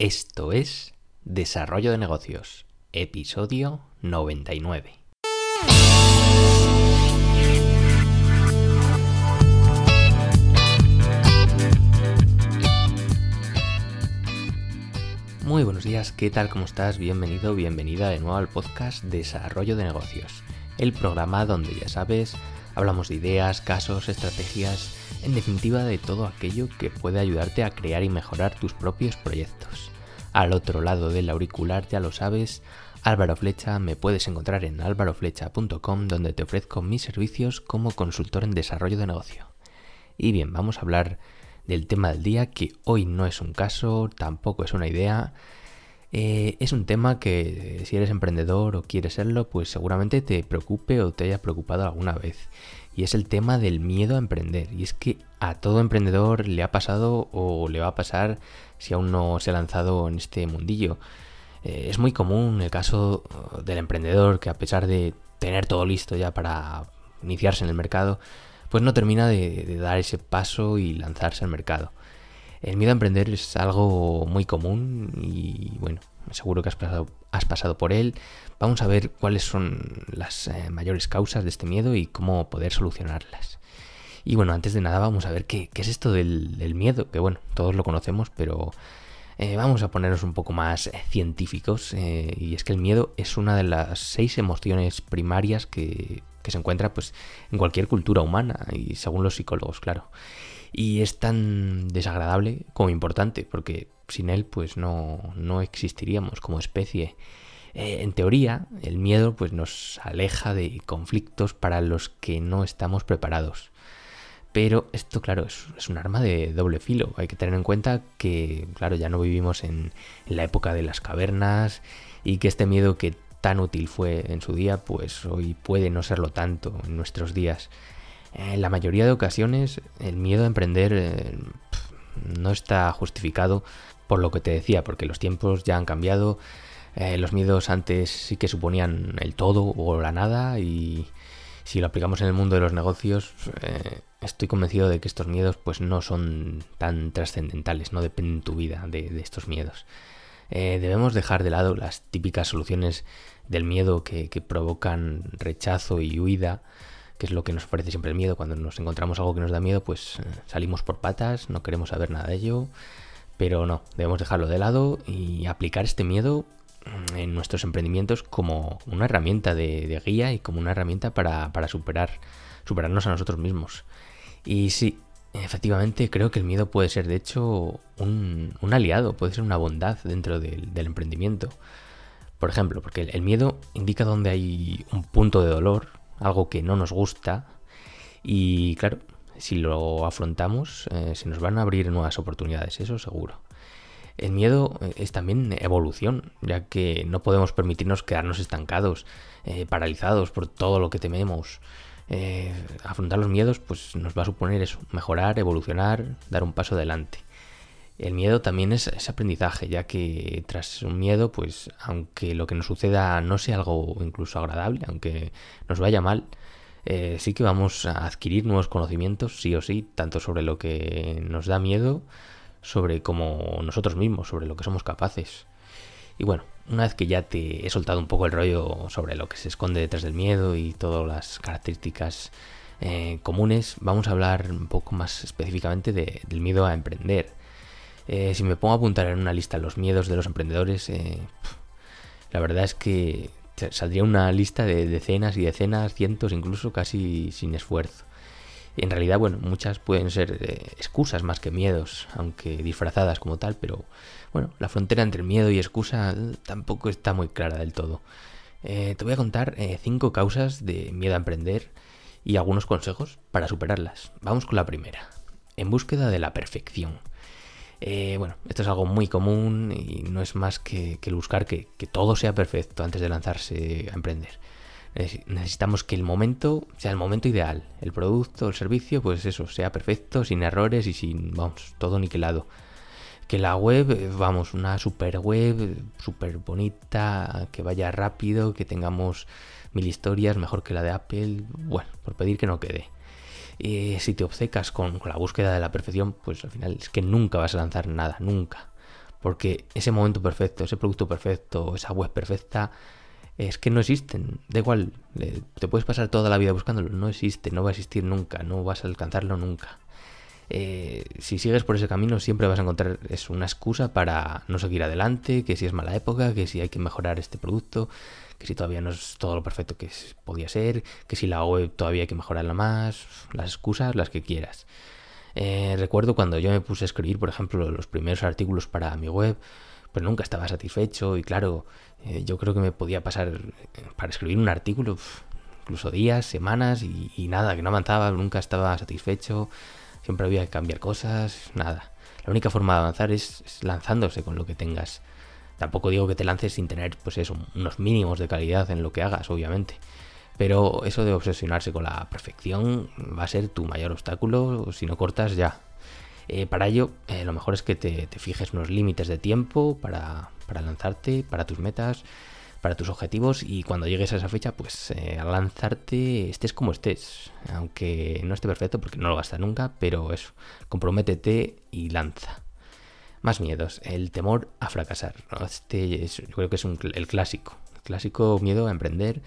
Esto es Desarrollo de Negocios, episodio 99. Muy buenos días, ¿qué tal? ¿Cómo estás? Bienvenido, bienvenida de nuevo al podcast Desarrollo de Negocios, el programa donde ya sabes, hablamos de ideas, casos, estrategias, en definitiva de todo aquello que puede ayudarte a crear y mejorar tus propios proyectos. Al otro lado del auricular ya lo sabes, Álvaro Flecha, me puedes encontrar en álvaroflecha.com donde te ofrezco mis servicios como consultor en desarrollo de negocio. Y bien, vamos a hablar del tema del día, que hoy no es un caso, tampoco es una idea. Eh, es un tema que si eres emprendedor o quieres serlo, pues seguramente te preocupe o te haya preocupado alguna vez. Y es el tema del miedo a emprender. Y es que a todo emprendedor le ha pasado o le va a pasar si aún no se ha lanzado en este mundillo. Eh, es muy común el caso del emprendedor que a pesar de tener todo listo ya para iniciarse en el mercado, pues no termina de, dar ese paso y lanzarse al mercado. El miedo a emprender es algo muy común y bueno, seguro que has pasado, has pasado por él. Vamos a ver cuáles son las eh, mayores causas de este miedo y cómo poder solucionarlas. Y bueno, antes de nada vamos a ver qué, es esto del, miedo, que bueno, todos lo conocemos, pero eh, vamos a ponernos un poco más eh, científicos. y es que el miedo es una de las seis emociones primarias que que se encuentra pues en cualquier cultura humana y según los psicólogos, claro. Y es tan desagradable como importante, porque sin él pues no, no existiríamos como especie. Eh, en teoría, el miedo pues nos aleja de conflictos para los que no estamos preparados. Pero esto, claro, es, un arma de doble filo. Hay que tener en cuenta que, claro, ya no vivimos en, en la época de las cavernas y que este miedo que tan útil fue en su día, pues hoy puede no serlo tanto en nuestros días. En la mayoría de ocasiones el miedo a emprender eh, no está justificado por lo que te decía, porque los tiempos ya han cambiado. Eh, los miedos antes sí que suponían el todo o la nada y si lo aplicamos en el mundo de los negocios, eh, estoy convencido de que estos miedos pues no son tan trascendentales, no dependen tu vida de estos miedos. Eh, debemos dejar de lado las típicas soluciones del miedo que, provocan rechazo y huida, que es lo que nos ofrece siempre el miedo. Cuando nos encontramos algo que nos da miedo, pues eh, salimos por patas, no queremos saber nada de ello. Pero no, debemos dejarlo de lado y aplicar este miedo mm, en nuestros emprendimientos como una herramienta de, guía y como una herramienta para, superar, superarnos a nosotros mismos. Y sí, Efectivamente, creo que el miedo puede ser, de hecho, un, aliado, puede ser una bondad dentro del, emprendimiento. Por ejemplo, porque el, miedo indica donde hay un punto de dolor, algo que no nos gusta, y claro, si lo afrontamos, eh, se nos van a abrir nuevas oportunidades, eso seguro. El miedo eh, es también evolución, ya que no podemos permitirnos quedarnos estancados, eh, paralizados por todo lo que tememos. Afrontar los miedos pues nos va a suponer eso, mejorar, evolucionar, dar un paso adelante. El miedo también es, aprendizaje, ya que tras un miedo, pues aunque lo que nos suceda no sea algo incluso agradable, aunque nos vaya mal, eh, sí que vamos a adquirir nuevos conocimientos, sí o sí, tanto sobre lo que nos da miedo, sobre como nosotros mismos, sobre lo que somos capaces. Y bueno, una vez que ya te he soltado un poco el rollo sobre lo que se esconde detrás del miedo y todas las características eh, comunes, vamos a hablar un poco más específicamente del miedo a emprender. Eh, si me pongo a apuntar en una lista los miedos de los emprendedores, eh, la verdad es que saldría una lista de decenas y decenas, cientos, incluso casi sin esfuerzo. En realidad, bueno, muchas pueden ser excusas más que miedos, aunque disfrazadas como tal, pero bueno, la frontera entre miedo y excusa eh, tampoco está muy clara del todo. Eh, te voy a contar eh, cinco causas de miedo a emprender y algunos consejos para superarlas. Vamos con la primera. En búsqueda de la perfección. Bueno, esto es algo muy común y no es más que, buscar que, que, todo sea perfecto antes de lanzarse a emprender. Necesitamos que el momento sea el momento ideal. El producto, el servicio, pues eso, sea perfecto, sin errores y sin, vamos, todo niquelado que la web, eh, vamos, una super web, súper bonita, que vaya rápido, que tengamos mil historias, mejor que la de Apple, bueno, por pedir que no quede. Y si te obcecas con, la búsqueda de la perfección, pues al final es que nunca vas a lanzar nada, nunca. Porque ese momento perfecto, ese producto perfecto, esa web perfecta, es que no existen. Da igual, te puedes pasar toda la vida buscándolo, no existe, no va a existir nunca, no vas a alcanzarlo nunca. Eh, si sigues por ese camino siempre vas a encontrar es una excusa para no seguir adelante, que si es mala época, que si hay que mejorar este producto, que si todavía no es todo lo perfecto que podía ser, que si la web todavía hay que mejorarla más, las excusas, las que quieras. Eh, recuerdo cuando yo me puse a escribir, por ejemplo, los primeros artículos para mi web, pues nunca estaba satisfecho y claro, eh, yo creo que me podía pasar para escribir un artículo incluso días, semanas y, y, nada, que no avanzaba, nunca estaba satisfecho, siempre había que cambiar cosas, nada. La única forma de avanzar es, lanzándose con lo que tengas. Tampoco digo que te lances sin tener, pues eso, unos mínimos de calidad en lo que hagas, obviamente. Pero eso de obsesionarse con la perfección va a ser tu mayor obstáculo si no cortas ya. Eh, para ello, eh, lo mejor es que te, fijes unos límites de tiempo para, lanzarte, para tus metas, para tus objetivos y cuando llegues a esa fecha, pues eh, al lanzarte estés como estés, aunque no esté perfecto porque no lo gastas nunca, pero eso, comprométete y lanza. Más miedos, el temor a fracasar. Este yo creo que es el clásico, el clásico miedo a emprender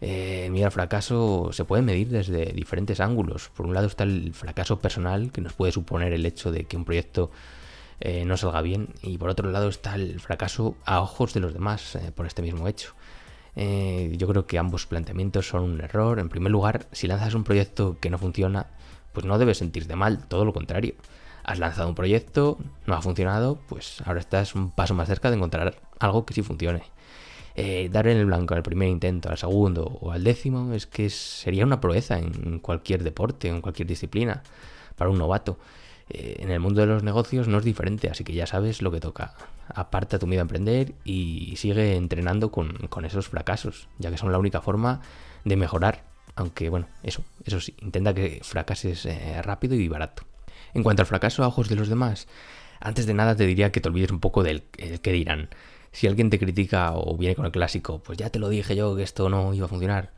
eh, el miedo al fracaso se puede medir desde diferentes ángulos. Por un lado está el fracaso personal, que nos puede suponer el hecho de que un proyecto eh, no salga bien, y por otro lado está el fracaso a ojos de los demás eh, por este mismo hecho. yo creo que ambos planteamientos son un error. En primer lugar, si lanzas un proyecto que no funciona, pues no debes sentirte mal, todo lo contrario. Has lanzado un proyecto, no ha funcionado, pues ahora estás un paso más cerca de encontrar algo que sí funcione. Eh, dar en el blanco al primer intento, al segundo o al décimo, es que sería una proeza en cualquier deporte, en cualquier disciplina, para un novato. Eh, en el mundo de los negocios no es diferente, así que ya sabes lo que toca. Aparta tu miedo a emprender y sigue entrenando con, esos fracasos, ya que son la única forma de mejorar. Aunque bueno, eso, eso sí, intenta que fracases eh, rápido y barato. En cuanto al fracaso a ojos de los demás, antes de nada te diría que te olvides un poco del que dirán si alguien te critica o viene con el clásico, pues ya te lo dije yo que esto no iba a funcionar.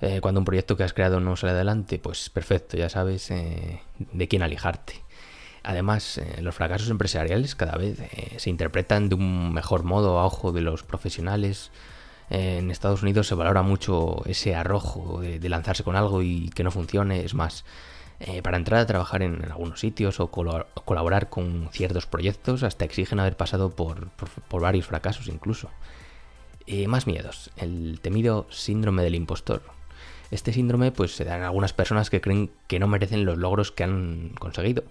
Eh, cuando un proyecto que has creado no sale adelante, pues perfecto, ya sabes de quién alejarte. Además, eh, los fracasos empresariales cada vez se interpretan de un mejor modo a ojo de los profesionales. en Estados Unidos se valora mucho ese arrojo de lanzarse con algo y que no funcione. Es más, eh, para entrar a trabajar en, algunos sitios o colaborar con ciertos proyectos, hasta exigen haber pasado por, varios fracasos incluso. Eh, más miedos, el temido síndrome del impostor. Este síndrome pues se da en algunas personas que creen que no merecen los logros que han conseguido.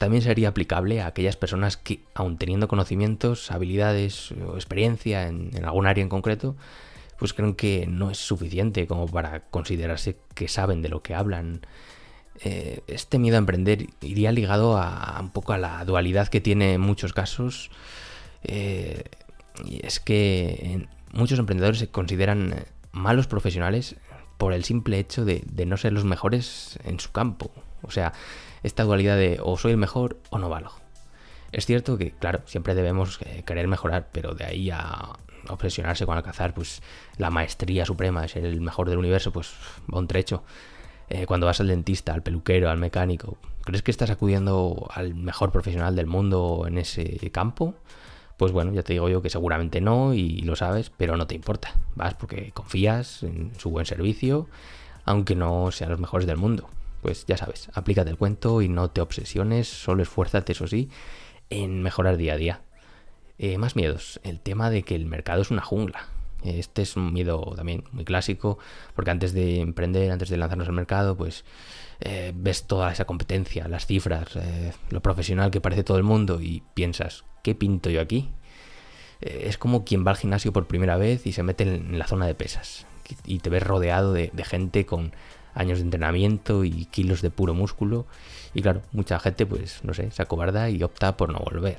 También sería aplicable a aquellas personas que, aun teniendo conocimientos, habilidades o experiencia en, algún área en concreto, pues creen que no es suficiente como para considerarse que saben de lo que hablan eh, este miedo a emprender iría ligado a, un poco a la dualidad que tiene en muchos casos. Eh, y es que muchos emprendedores se consideran malos profesionales por el simple hecho de, no ser los mejores en su campo. O sea, esta dualidad de o soy el mejor o no valgo. Es cierto que, claro, siempre debemos querer mejorar, pero de ahí a obsesionarse con alcanzar pues la maestría suprema de ser el mejor del universo, pues va un trecho. Eh, cuando vas al dentista, al peluquero, al mecánico, ¿crees que estás acudiendo al mejor profesional del mundo en ese campo? Pues bueno, ya te digo yo que seguramente no y lo sabes, pero no te importa. Vas porque confías en su buen servicio, aunque no sean los mejores del mundo. Pues ya sabes, aplícate el cuento y no te obsesiones, solo esfuérzate, eso sí, en mejorar día a día. Eh, más miedos, el tema de que el mercado es una jungla. Este es un miedo también muy clásico, porque antes de emprender, antes de lanzarnos al mercado, pues eh, ves toda esa competencia, las cifras, eh, lo profesional que parece todo el mundo y piensas, ¿qué pinto yo aquí? Es como quien va al gimnasio por primera vez y se mete en la zona de pesas y te ves rodeado de, de gente con años de entrenamiento y kilos de puro músculo y claro, mucha gente pues no sé, se acobarda y opta por no volver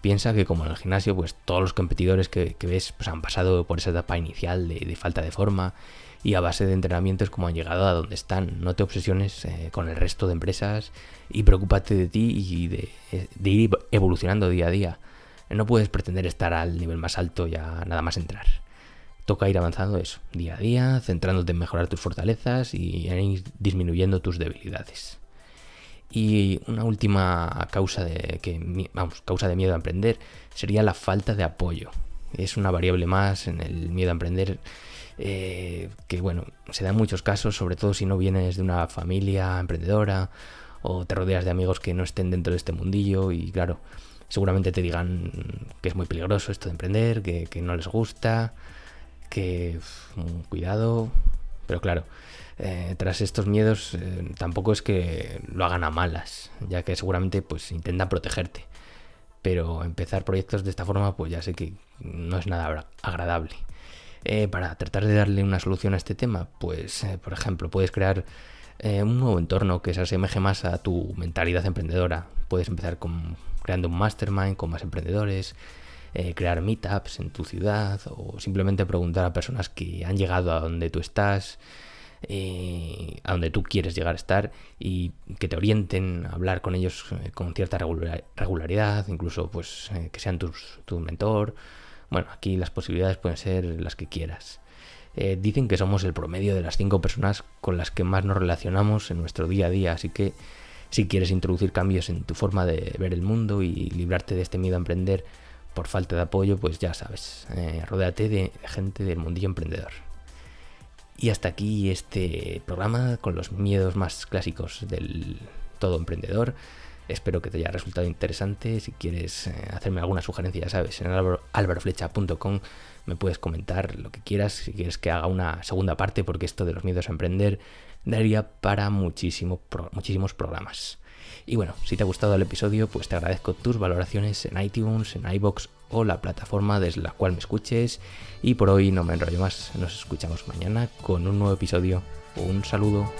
piensa que como en el gimnasio, pues todos los competidores que, ves pues, han pasado por esa etapa inicial de, falta de forma y a base de entrenamientos como han llegado a donde están. No te obsesiones eh, con el resto de empresas y preocúpate de ti y de, ir evolucionando día a día. No puedes pretender estar al nivel más alto ya nada más entrar. Toca ir avanzando eso, día a día, centrándote en mejorar tus fortalezas y en ir disminuyendo tus debilidades. Y una última causa de, que, vamos, causa de miedo a emprender sería la falta de apoyo. Es una variable más en el miedo a emprender eh, que, bueno, se da en muchos casos, sobre todo si no vienes de una familia emprendedora o te rodeas de amigos que no estén dentro de este mundillo y, claro, seguramente te digan que es muy peligroso esto de emprender, que, que no les gusta, que cuidado, pero claro, eh, tras estos miedos eh, tampoco es que lo hagan a malas, ya que seguramente pues intentan protegerte. Pero empezar proyectos de esta forma pues ya sé que no es nada agradable. Eh, para tratar de darle una solución a este tema, pues por ejemplo puedes crear un nuevo entorno que se asemeje más a tu mentalidad emprendedora. Puedes empezar con, creando un mastermind con más emprendedores, crear meetups en tu ciudad o simplemente preguntar a personas que han llegado a donde tú estás eh, a donde tú quieres llegar a estar y que te orienten a hablar con ellos eh, con cierta regularidad, incluso pues eh, que sean tus, tu mentor. Bueno, aquí las posibilidades pueden ser las que quieras. dicen que somos el promedio de las cinco personas con las que más nos relacionamos en nuestro día a día, así que si quieres introducir cambios en tu forma de ver el mundo y librarte de este miedo a emprender por falta de apoyo, pues ya sabes, rodéate de gente del mundillo emprendedor. Y hasta aquí este programa con los miedos más clásicos del todo emprendedor. Espero que te haya resultado interesante. Si quieres eh, hacerme alguna sugerencia, ya sabes, en alvaroflecha.com me puedes comentar lo que quieras. Si quieres que haga una segunda parte, porque esto de los miedos a emprender daría para muchísimo, muchísimos programas. Y bueno, si te ha gustado el episodio, pues te agradezco tus valoraciones en iTunes, en iBox o la plataforma desde la cual me escuches. Y por hoy no me enrollo más, nos escuchamos mañana con un nuevo episodio. Un saludo.